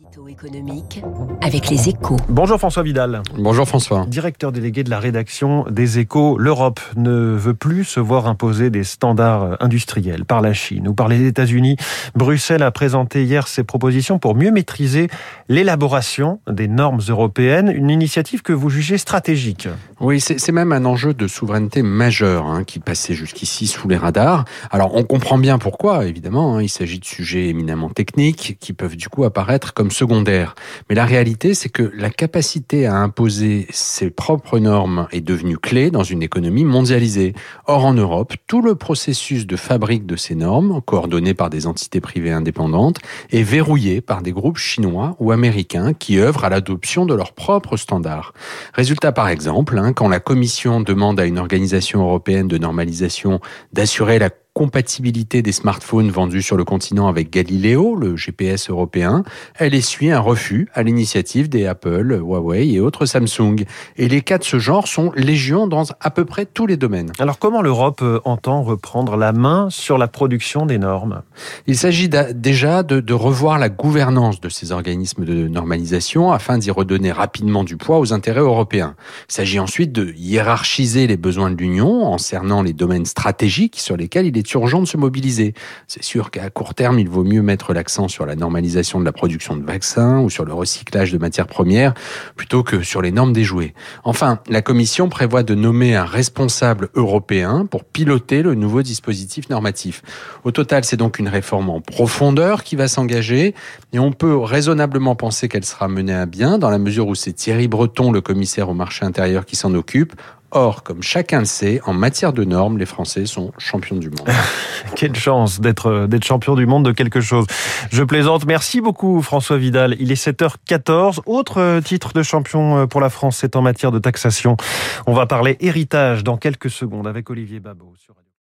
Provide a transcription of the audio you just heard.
Édito économique avec les échos. Bonjour François Vidal. Bonjour François. Directeur délégué de la rédaction des échos, l'Europe ne veut plus se voir imposer des standards industriels par la Chine ou par les États-Unis. Bruxelles a présenté hier ses propositions pour mieux maîtriser l'élaboration des normes européennes, une initiative que vous jugez stratégique. Oui, c'est même un enjeu de souveraineté majeur hein, qui passait jusqu'ici sous les radars. Alors on comprend bien pourquoi, évidemment, hein, il s'agit de sujets éminemment techniques qui peuvent du coup apparaître comme secondaire. Mais la réalité, c'est que la capacité à imposer ses propres normes est devenue clé dans une économie mondialisée. Or, en Europe, tout le processus de fabrique de ces normes, coordonné par des entités privées indépendantes, est verrouillé par des groupes chinois ou américains qui œuvrent à l'adoption de leurs propres standards. Résultat, par exemple, hein, quand la Commission demande à une organisation européenne de normalisation d'assurer la compatibilité des smartphones vendus sur le continent avec Galileo, le GPS européen, elle essuie un refus à l'initiative des Apple, Huawei et autres Samsung. Et les cas de ce genre sont légion dans à peu près tous les domaines. Alors comment l'Europe euh, entend reprendre la main sur la production des normes? Il s'agit déjà de, de revoir la gouvernance de ces organismes de normalisation afin d'y redonner rapidement du poids aux intérêts européens. Il s'agit ensuite de hiérarchiser les besoins de l'Union en cernant les domaines stratégiques sur lesquels il est urgent de se mobiliser. C'est sûr qu'à court terme, il vaut mieux mettre l'accent sur la normalisation de la production de vaccins ou sur le recyclage de matières premières plutôt que sur les normes des jouets. Enfin, la Commission prévoit de nommer un responsable européen pour piloter le nouveau dispositif normatif. Au total, c'est donc une réforme en profondeur qui va s'engager et on peut raisonnablement penser qu'elle sera menée à bien dans la mesure où c'est Thierry Breton, le commissaire au marché intérieur, qui s'en occupe. Or, comme chacun le sait, en matière de normes, les Français sont champions du monde. Quelle chance d'être d'être champion du monde de quelque chose. Je plaisante. Merci beaucoup François Vidal. Il est 7h14. Autre titre de champion pour la France, c'est en matière de taxation. On va parler héritage dans quelques secondes avec Olivier Babot